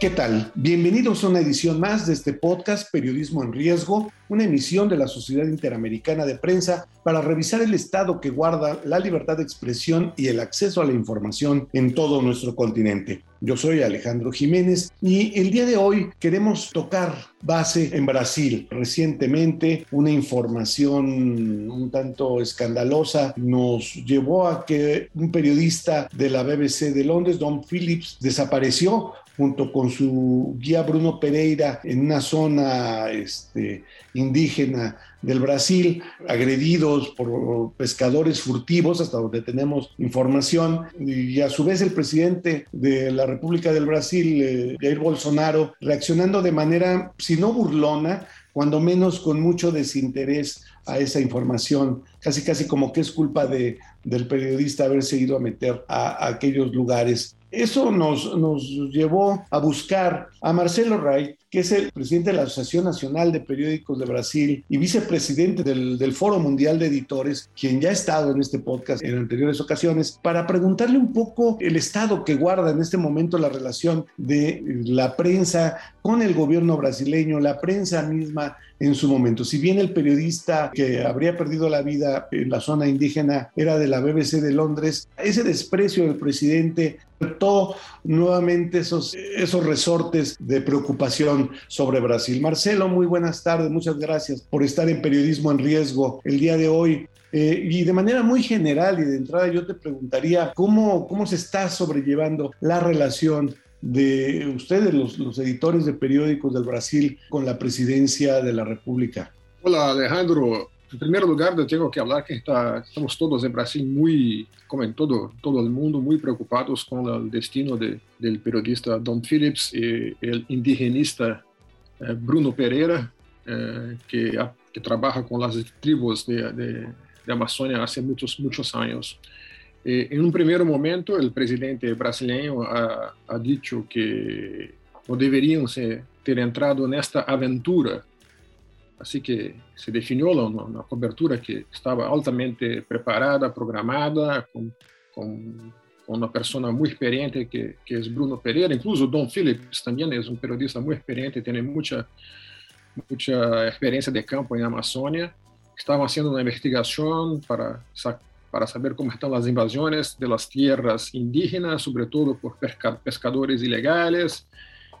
¿Qué tal? Bienvenidos a una edición más de este podcast Periodismo en Riesgo, una emisión de la Sociedad Interamericana de Prensa para revisar el estado que guarda la libertad de expresión y el acceso a la información en todo nuestro continente. Yo soy Alejandro Jiménez y el día de hoy queremos tocar base en Brasil. Recientemente una información un tanto escandalosa nos llevó a que un periodista de la BBC de Londres, Don Phillips, desapareció junto con su guía Bruno Pereira en una zona este, indígena del Brasil, agredidos por pescadores furtivos, hasta donde tenemos información, y a su vez el presidente de la República del Brasil, eh, Jair Bolsonaro, reaccionando de manera, si no burlona, cuando menos con mucho desinterés a esa información, casi casi como que es culpa de, del periodista haberse ido a meter a aquellos lugares. Eso nos, nos llevó a buscar a Marcelo Ray, que es el presidente de la Asociación Nacional de Periódicos de Brasil y vicepresidente del, del, Foro Mundial de Editores, quien ya ha estado en este podcast en anteriores ocasiones, para preguntarle un poco el estado que guarda en este momento la relación de la prensa con el gobierno brasileño, la prensa misma en su momento. Si bien el periodista que habría perdido la vida en la zona indígena era de la BBC de Londres, ese desprecio del presidente todo nuevamente esos, esos resortes de preocupación sobre Brasil. Marcelo, muy buenas tardes, muchas gracias por estar en Periodismo en Riesgo el día de hoy. Eh, y de manera muy general y de entrada yo te preguntaría cómo, cómo se está sobrellevando la relación de ustedes, los, los editores de periódicos del Brasil, con la presidencia de la República. Hola Alejandro, en primer lugar, yo tengo que hablar que está, estamos todos en Brasil muy, como en todo, todo el mundo, muy preocupados con el destino de, del periodista Don Phillips y el indigenista eh, Bruno Pereira, eh, que, que, trabaja con las tribus de, de, de Amazonia hace muchos, muchos años. Eh, en un primer momento, el presidente brasileño ha, ha dicho que no deberían ter entrado nesta aventura Así que se definió una, cobertura que estaba altamente preparada, programada, con, con, con una persona muy experiente que, que, es Bruno Pereira. Incluso Don Phillips también es un periodista muy experiente, tiene mucha, mucha experiencia de campo en Amazonia. Estaban haciendo una investigación para, para saber cómo están las invasiones de las tierras indígenas, sobre todo por pescadores ilegales.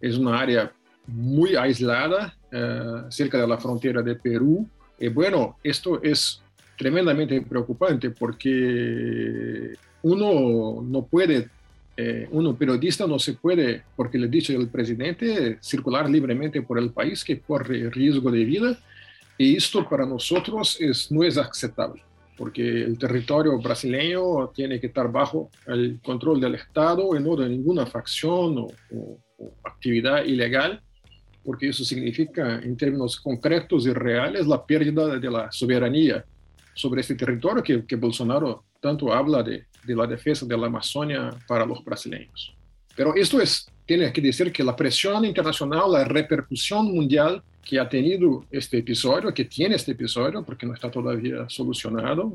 Es una área muy aislada, eh, cerca de la frontera de Perú. Y bueno, esto es tremendamente preocupante porque uno no puede, eh, uno periodista no se puede, porque le dicho el presidente, circular libremente por el país que corre riesgo de vida. Y esto para nosotros es, no es aceptable, porque el territorio brasileño tiene que estar bajo el control del Estado y no de ninguna facción o, o, o actividad ilegal porque eso significa, en términos concretos y reales, la pérdida de la soberanía sobre este territorio que, que Bolsonaro tanto habla de, de, la defensa de la Amazonia para los brasileños. Pero esto es, tiene que decir que la presión internacional, la repercusión mundial que ha tenido este episodio, que tiene este episodio, porque no está todavía solucionado,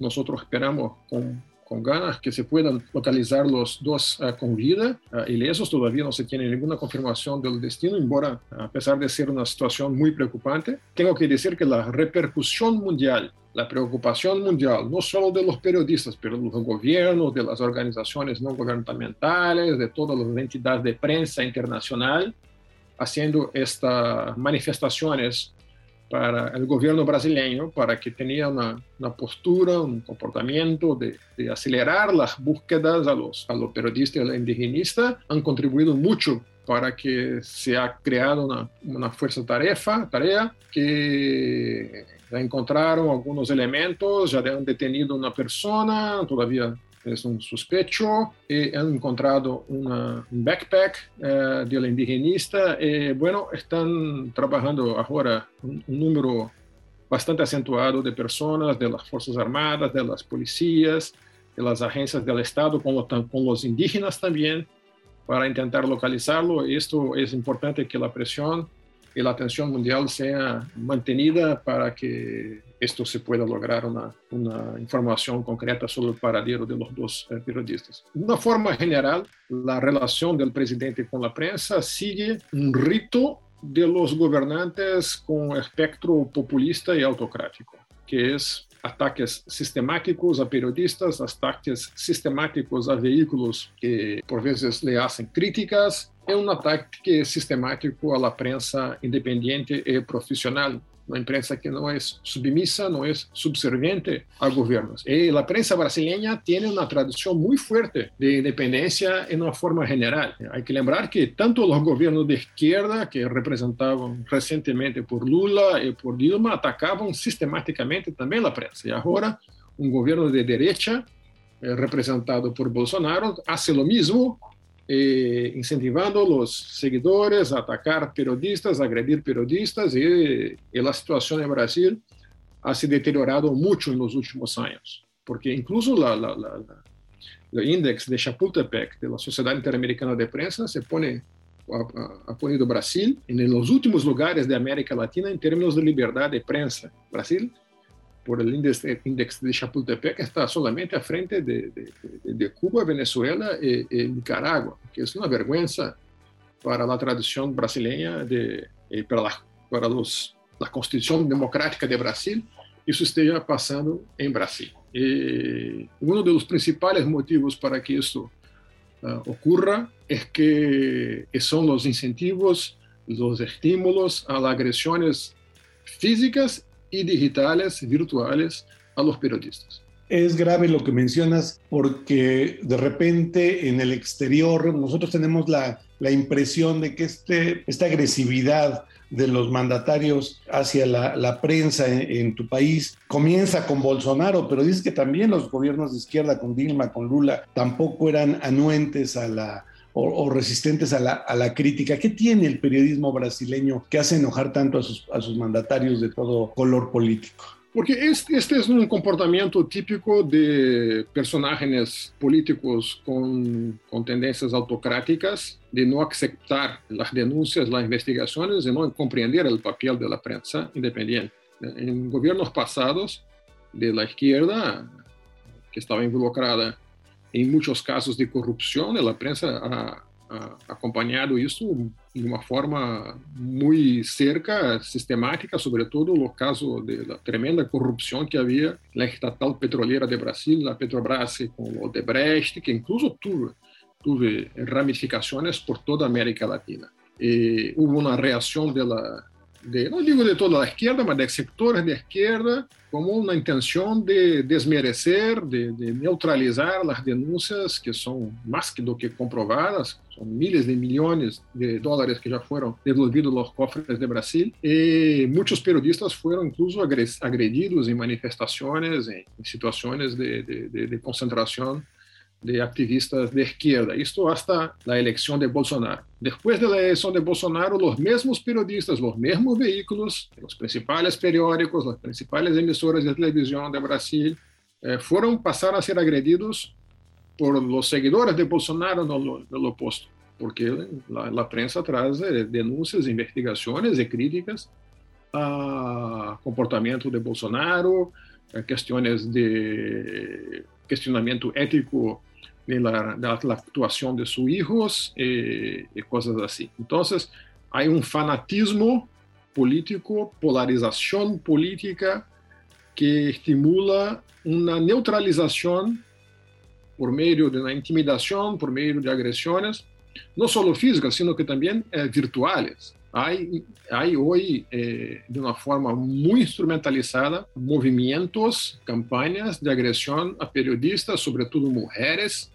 nosotros esperamos con con ganas que se puedan localizar los dos uh, con vida uh, ilesos. Todavía no se tiene ninguna confirmación del destino, embora a pesar de ser una situación muy preocupante. Tengo que decir que la repercusión mundial, la preocupación mundial, no solo de los periodistas, pero de los gobiernos, de las organizaciones no gubernamentales, de todas las entidades de prensa internacional, haciendo estas manifestaciones para el gobierno brasileño para que tenía una, una postura, un comportamiento de, de, acelerar las búsquedas a los, a los periodistas indigenistas, han contribuido mucho para que se ha creado una, una fuerza tarefa, tarea que encontraron algunos elementos, ya han detenido una persona, todavía es un sospecho, y han encontrado un backpack uh, de la indigenista. Y, bueno, están trabajando ahora un, número bastante acentuado de personas de las Fuerzas Armadas, de las policías, de las agencias del Estado, con, con los indígenas también, para intentar localizarlo. Esto es importante que la presión y la atención mundial sea mantenida para que esto se pueda lograr una, una información concreta sobre el paradero de los dos eh, periodistas. De una forma general, la relación del presidente con la prensa sigue un rito de los gobernantes con espectro populista y autocrático, que es ataques sistemáticos a periodistas, ataques sistemáticos a veículos que por vezes le hacen críticas, é um ataque sistemático à prensa independente e profissional, uma imprensa que não é submissa, não é subserviente a governos. E a prensa brasileña tem uma tradição muito forte de independência em uma forma geral. Há que lembrar que tanto os governos de esquerda, que representavam recentemente por Lula e por Dilma, atacavam sistematicamente também a prensa. E agora, um governo de direita, eh, representado por Bolsonaro, faz o mesmo incentivando los seguidores a atacar periodistas, a agredir periodistas y, y, la situación en Brasil ha se deteriorado mucho en los últimos años, porque incluso la, la, la, el índice de Chapultepec de la Sociedad Interamericana de Prensa se ha, ha ponido Brasil en los últimos lugares de América Latina en términos de libertad de prensa. Brasil por el índice, índice, de Chapultepec está solamente a frente de, de, de Cuba, Venezuela y, y, Nicaragua, que es una vergüenza para la tradición brasileña, de, para, la, para los, la constitución democrática de Brasil, isso esteja passando em Brasil. E um dos principais motivos para que isso uh, ocorra é que são os incentivos, os estímulos a agressões físicas y digitales, virtuales, a los periodistas. Es grave lo que mencionas porque de repente en el exterior nosotros tenemos la, la impresión de que este, esta agresividad de los mandatarios hacia la, la prensa en, en, tu país comienza con Bolsonaro, pero dices que también los gobiernos de izquierda con Dilma, con Lula, tampoco eran anuentes a la, o, o resistentes a la, a la, crítica. ¿Qué tiene el periodismo brasileño que hace enojar tanto a sus, a sus mandatarios de todo color político? Porque este, este, es un comportamiento típico de personajes políticos con, con, tendencias autocráticas, de no aceptar las denuncias, las investigaciones, de no comprender el papel de la prensa independiente. En gobiernos pasados de la izquierda, que estaba involucrada em muitos casos de corrupção, a prensa ha, ha acompanhado isso de uma forma muito cerca, sistemática, sobretudo no caso da tremenda corrupção que havia na estatal petroleira de Brasil, a Petrobras com o Odebrecht, que incluso tuve, ramificações por toda a América Latina. E houve uma reação dela de, digo de toda la izquierda, mas de sectores de izquierda, como una intención de desmerecer, de, de, neutralizar las denuncias que son más que do que comprobadas, son miles de millones de dólares que ya fueron devolvidos a los cofres de Brasil, y muchos periodistas fueron incluso agredidos en manifestaciones, en, en situaciones de, de, de concentración de activistas de izquierda. Esto hasta la elección de Bolsonaro. Después de la elección de Bolsonaro, los mismos periodistas, los mismos vehículos, los principales periódicos, las principales emisoras de televisión de Brasil, eh, fueron pasar a ser agredidos por los seguidores de Bolsonaro no lo, no lo opuesto, porque la, la prensa trae denuncias, investigaciones y críticas a comportamiento de Bolsonaro, a cuestiones de questionamento ético de la, de la actuación de sus hijos y, y cosas así. Entonces, hay un fanatismo político, polarización política que estimula una neutralización por medio de una intimidación, por medio de agresiones no solo físicas, sino que también eh, virtuales. Hay, hay hoy, eh, de una forma muy instrumentalizada, movimientos, campañas de agresión a periodistas, sobre todo mujeres,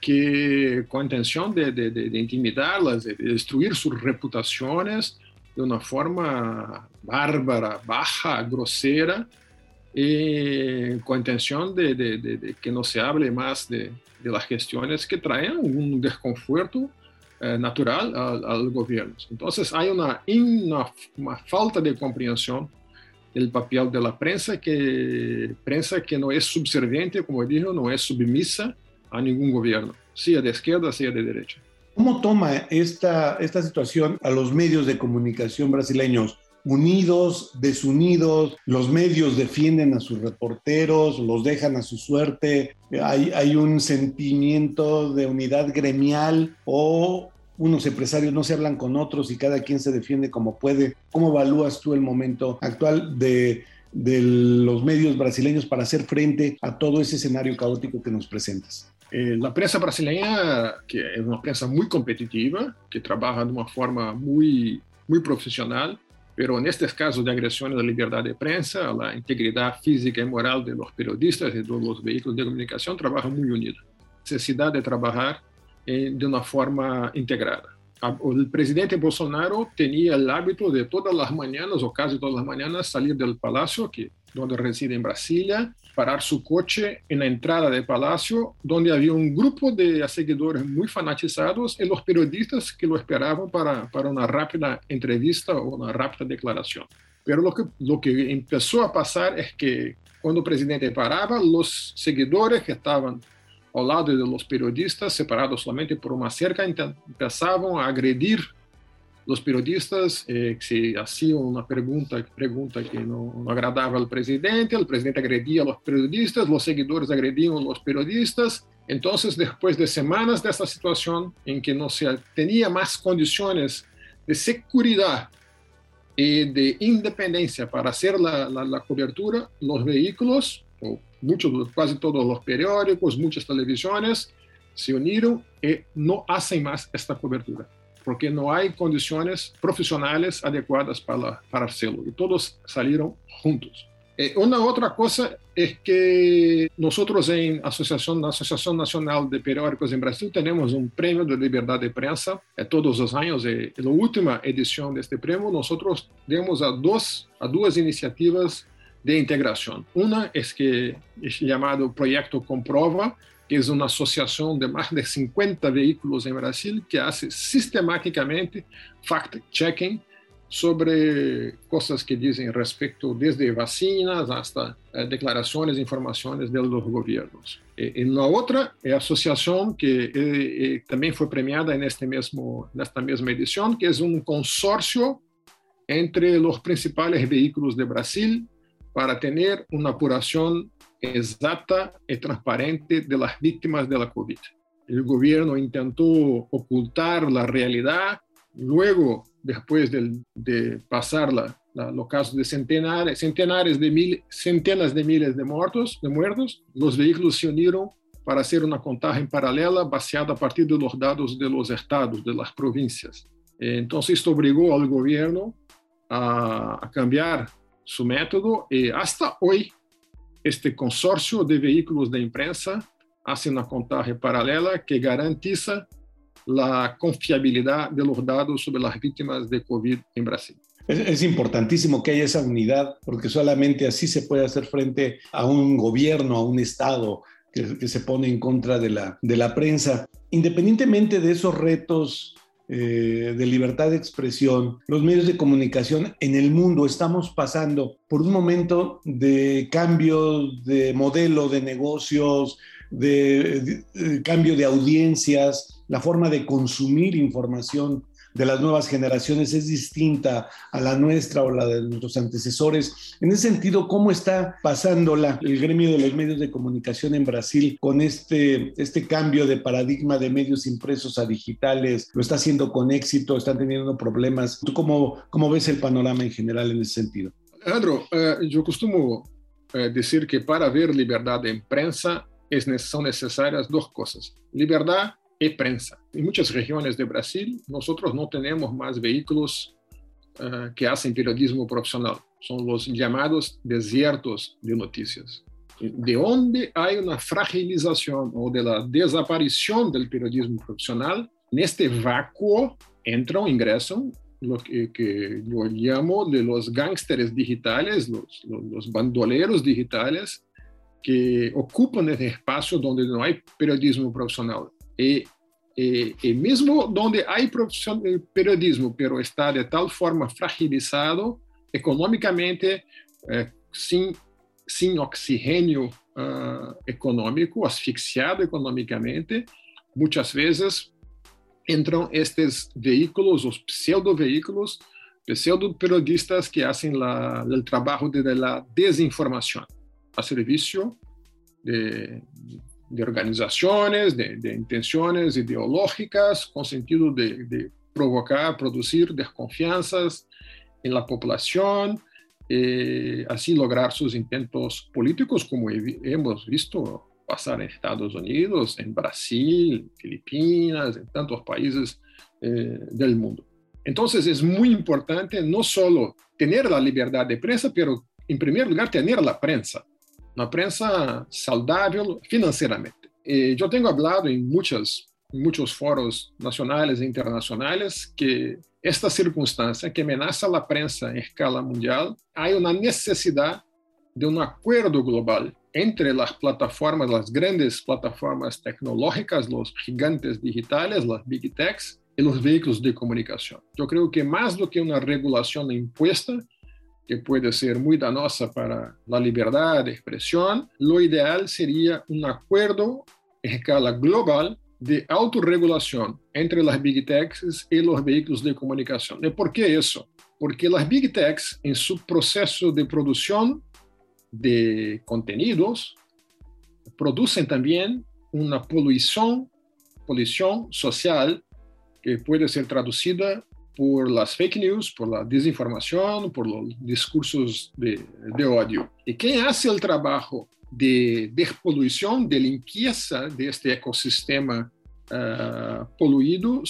que con intención de, de, de intimidarlas, de destruir sus reputaciones de una forma bárbara, baja, grosera, y con intención de, de, de, que no se hable más de, las gestiones que traen un desconforto eh, natural al, gobierno. Entonces hay una, una, una, falta de comprensión del papel de la prensa, que prensa que no es subserviente, como dijo, no es submisa a ningún gobierno, sea de izquierda, sea de derecha. ¿Cómo toma esta, esta situación a los medios de comunicación brasileños? unidos, desunidos, los medios defienden a sus reporteros, los dejan a su suerte, hay, hay un sentimiento de unidad gremial o unos empresarios no se hablan con otros y cada quien se defiende como puede. ¿Cómo evalúas tú el momento actual de, de los medios brasileños para hacer frente a todo ese escenario caótico que nos presentas? Eh, prensa brasileña, que es una prensa muy competitiva, que trabaja de una forma muy profesional, pero en estos casos de agresiones a la libertad de prensa, a la integridad física y moral de los periodistas y de los vehículos de comunicación, trabaja muy unida. Necesidad de trabajar eh, de una forma integrada. El presidente Bolsonaro tenía el hábito de todas las mañanas, o casi todas las mañanas, salir del palacio, que, donde reside en Brasilia, parar su coche en la entrada del palacio, donde había un grupo de seguidores muy fanatizados y los periodistas que lo esperaban para, para una rápida entrevista o una rápida declaración. Pero lo que, lo que empezó a pasar es que cuando el presidente paraba, los seguidores que estaban al lado de los periodistas, separados solamente por una cerca, empezaban a agredir los periodistas eh, se hacían una pregunta, pregunta que no, no, agradaba al presidente, el presidente agredía a los periodistas, los seguidores agredían a los periodistas. Entonces, después de semanas de esta situación en que no se tenía más condiciones de seguridad y de independencia para hacer la, la, la cobertura, los vehículos, o muchos, casi todos los periódicos, muchas televisiones, se unieron y no hacen más esta cobertura porque no hay condiciones profesionales adecuadas para, para hacerlo y todos salieron juntos. Eh, una otra cosa es que nosotros en Asociación, la Asociación Nacional de Periódicos en Brasil tenemos un premio de libertad de prensa eh, todos los años. Eh, en la última edición de este premio nosotros demos a dos, a dos iniciativas de integración. Una es que es llamado Proyecto Comprova, que es una asociación de más de 50 vehículos en Brasil que hace sistemáticamente fact-checking sobre cosas que dicen respecto desde vacinas hasta eh, declaraciones, informaciones de los gobiernos. Eh, en la otra eh, asociación que eh, también fue premiada en, este mismo, en esta misma edición, que es un consorcio entre los principales vehículos de Brasil para tener una apuración exacta y transparente de las víctimas de la COVID. El gobierno intentó ocultar la realidad, luego, después de, de pasar la, los casos de centenares, centenares de mil, centenas de miles de muertos, de muertos, los vehículos se unieron para hacer una contaje paralela baseada a partir de los datos de los estados, de las provincias. Entonces, esto obligó al gobierno a cambiar su método y hasta hoy este consorcio de vehículos de imprensa hace una contaje paralela que garantiza la confiabilidad de los datos sobre las víctimas de COVID en Brasil. Es, es, importantísimo que haya esa unidad, porque solamente así se puede hacer frente a un gobierno, a un Estado que, que se pone en contra de la, de la prensa. Independientemente de esos retos eh, de libertad de expresión, los medios de comunicación en el mundo. Estamos pasando por un momento de cambio de modelo de negocios, de, cambio de audiencias, la forma de consumir información de las nuevas generaciones es distinta a la nuestra o la de nuestros antecesores. En ese sentido, ¿cómo está pasándola el gremio de los medios de comunicación en Brasil con este, este cambio de paradigma de medios impresos a digitales? ¿Lo está haciendo con éxito? ¿Están teniendo problemas? ¿Tú cómo, cómo ves el panorama en general en ese sentido? Andro, uh, yo costumo uh, decir que para ver libertad de prensa es, son necesarias dos cosas. Libertad y prensa. En muchas regiones de Brasil, nosotros no tenemos más vehículos uh, que hacen periodismo profesional. Son los llamados desiertos de noticias. De onde hay una fragilización o de la desaparición del periodismo profesional, en este vácuo entran, ingresan lo que, que, yo llamo de los gángsteres digitales, los, los, los, bandoleros digitales, que ocupan ese espacio donde no hay periodismo profesional. Y, y, y mismo donde hay eh, periodismo, pero está de tal forma fragilizado económicamente, eh, sin, sin oxigênio uh, econômico, asfixiado economicamente, muitas vezes entram estes veículos, os pseudo-veículos, pseudo-periodistas que fazem o trabalho de, de la desinformação a serviço de, de organizações, de, intenções ideológicas, com sentido de, provocar, produzir desconfianças em la população, e assim lograr seus intentos políticos, como hemos visto pasar en Estados Unidos, en Brasil, Filipinas, en tantos países eh, del mundo. Entonces es muy importante no solo tener la libertad de prensa, pero en primer lugar tener la prensa, una prensa saludable financieramente. Eh, yo tengo hablado en muchas, muchos foros nacionales e internacionales que esta circunstância que amenaça a prensa em escala mundial, há uma necessidade de um acordo global entre as plataformas, as grandes plataformas tecnológicas, os gigantes digitais, as big techs e os veículos de comunicação. Eu creio que mais do que uma regulação imposta, que pode ser muito danosa para a liberdade de expressão, o ideal seria um acordo em escala global de autorregulação entre as big techs e os veículos de comunicação. E por que isso? Porque as big techs, em seu processo de produção de contenidos, producen también una polución, polución social que puede ser traducida por las fake news, por la desinformación, por los discursos de, de odio. Y quien hace el trabajo de despolución, de limpieza de este ecosistema uh, poluído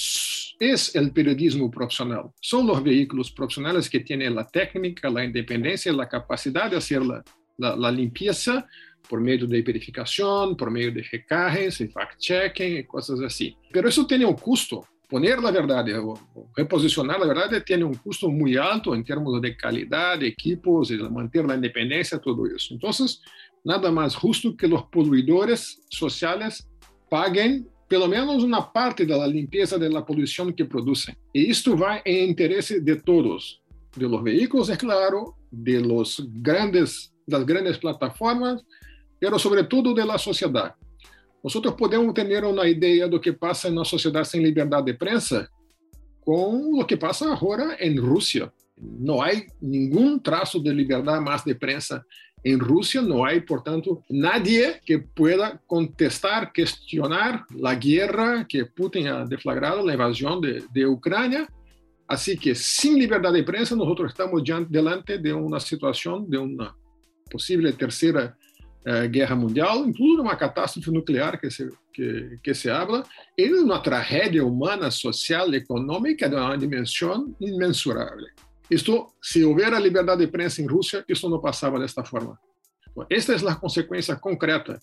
es el periodismo profesional. Son los vehículos profesionales que tienen la técnica, la independencia, la capacidad de hacer la, la, la limpieza por meio de verificação, por meio de recargas, fact-checking, coisas assim. Mas isso tem um custo. Poner a verdade, reposicionar a verdade tem um custo muito alto em termos de qualidade, equipos, de manter a independência, tudo isso. Então, nada mais justo que os poluidores sociais paguem pelo menos uma parte da limpeza da poluição que produzem. E isto vai em interesse de todos, de los veículos, é claro, de los grandes das grandes plataformas, pero sobretudo da sociedade. Nós podemos ter uma ideia do que passa na sociedade sem liberdade de prensa com o que passa agora em Rússia. Não há nenhum traço de liberdade mais de prensa em Rússia, não há, portanto, nadie que pueda contestar, questionar a guerra que Putin ha deflagrado, a invasão de, de Ucrânia. Assim que, sem liberdade de prensa, nós estamos diante de uma situação de uma possível terceira uh, guerra mundial, incluso uma catástrofe nuclear que se, que, que se habla, e uma tragédia humana, social, econômica de uma dimensão imensurável. Isto, se houver a liberdade de prensa em Rússia, isso não passava desta forma. Esta é a consequência concreta.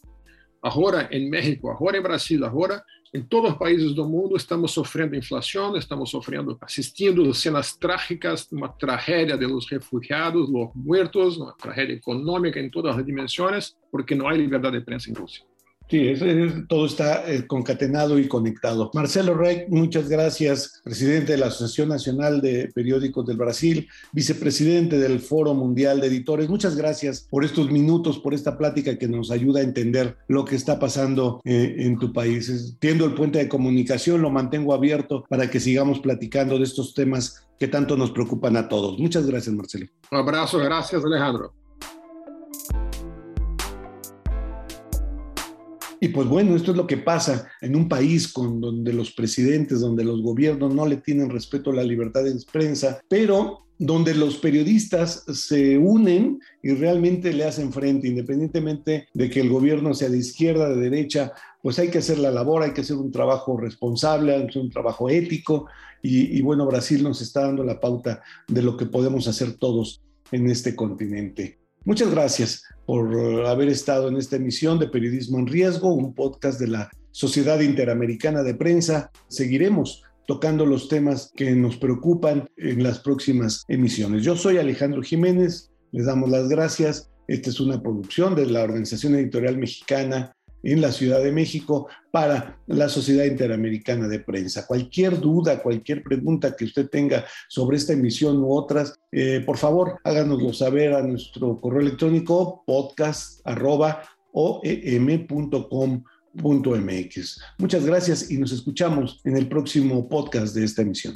Agora em México, agora em Brasil, agora em todos os países do mundo estamos sofrendo inflação, estamos sofrendo, assistindo cenas trágicas, uma tragédia de los refugiados, los muertos, uma tragédia econômica em todas as dimensões, porque não há liberdade de prensa em Rússia. Sí, es, es, todo está eh, concatenado y conectado. Marcelo Rey, muchas gracias, presidente de la Asociación Nacional de Periódicos del Brasil, vicepresidente del Foro Mundial de Editores. Muchas gracias por estos minutos, por esta plática que nos ayuda a entender lo que está pasando eh, en tu país. Tiendo el puente de comunicación, lo mantengo abierto para que sigamos platicando de estos temas que tanto nos preocupan a todos. Muchas gracias, Marcelo. Un abrazo, gracias, Alejandro. Y pues bueno, esto es lo que pasa en un país donde los presidentes, donde los gobiernos no le tienen respeto a la libertad de prensa, pero donde los periodistas se unen y realmente le hacen frente, independientemente de que el gobierno sea de izquierda, de derecha pues hay que hacer la labor, hay que hacer un trabajo responsable, hay que hacer un trabajo ético y bueno, Brasil nos está dando la pauta de lo que podemos hacer todos en este continente. Muchas gracias por haber estado en esta emisión de Periodismo en Riesgo, un podcast de la Sociedad Interamericana de Prensa. Seguiremos tocando los temas que nos preocupan en las próximas emisiones. Yo soy Alejandro Jiménez, les damos las gracias. Esta es una producción de la Organización Editorial Mexicana en la Ciudad de México para la Sociedad Interamericana de Prensa. Cualquier duda, cualquier pregunta que usted tenga sobre esta emisión u otras, eh, por favor háganoslo saber a nuestro correo electrónico podcast.oem.com.mx. Muchas gracias y nos escuchamos en el próximo podcast de esta emisión.